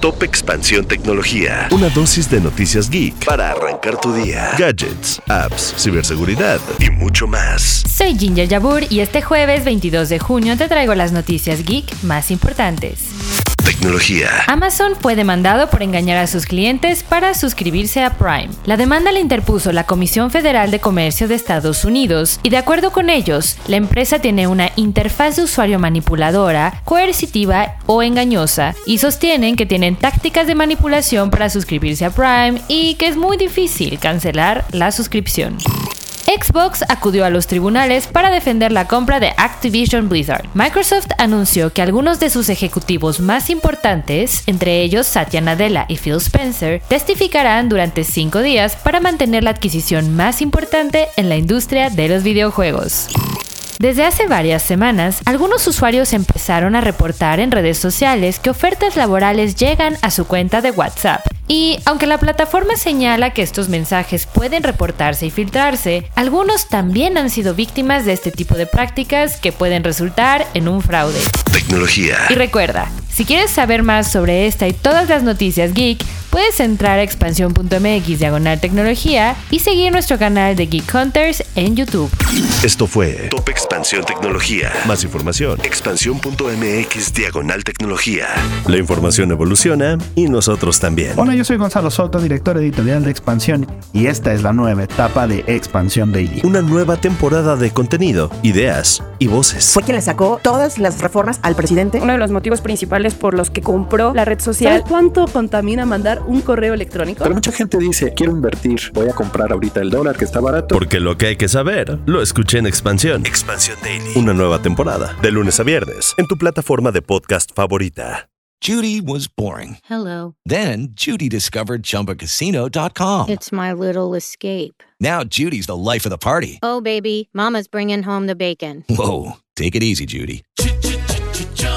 Top Expansión Tecnología. Una dosis de noticias geek para arrancar tu día. Gadgets, apps, ciberseguridad y mucho más. Soy Ginger Yabur y este jueves 22 de junio te traigo las noticias geek más importantes. Tecnología. Amazon fue demandado por engañar a sus clientes para suscribirse a Prime. La demanda la interpuso la Comisión Federal de Comercio de Estados Unidos y de acuerdo con ellos, la empresa tiene una interfaz de usuario manipuladora, coercitiva o engañosa y sostienen que tienen tácticas de manipulación para suscribirse a Prime y que es muy difícil cancelar la suscripción. Xbox acudió a los tribunales para defender la compra de Activision Blizzard. Microsoft anunció que algunos de sus ejecutivos más importantes, entre ellos Satya Nadella y Phil Spencer, testificarán durante cinco días para mantener la adquisición más importante en la industria de los videojuegos. Desde hace varias semanas, algunos usuarios empezaron a reportar en redes sociales que ofertas laborales llegan a su cuenta de WhatsApp. Y aunque la plataforma señala que estos mensajes pueden reportarse y filtrarse, algunos también han sido víctimas de este tipo de prácticas que pueden resultar en un fraude. Tecnología. Y recuerda, si quieres saber más sobre esta y todas las noticias geek, puedes entrar a expansión.mx diagonal tecnología y seguir nuestro canal de Geek Hunters en YouTube. Esto fue Top Expansión Tecnología. Más información, expansión.mx diagonal tecnología. La información evoluciona y nosotros también. Hola, yo soy Gonzalo Soto, director editorial de Expansión, y esta es la nueva etapa de Expansión Daily. Una nueva temporada de contenido, ideas y voces. Fue quien le sacó todas las reformas al presidente. Uno de los motivos principales por los que compró la red social. ¿Sabes cuánto contamina mandar un correo electrónico. Pero mucha gente dice, quiero invertir, voy a comprar ahorita el dólar que está barato. Porque lo que hay que saber, lo escuché en Expansión. Expansión Daily. Una nueva temporada, de lunes a viernes, en tu plataforma de podcast favorita. Judy was boring. Hello. Then Judy discovered chumbacasino.com. It's my little escape. Now Judy's the life of the party. Oh, baby, mama's bringing home the bacon. Whoa, take it easy, Judy.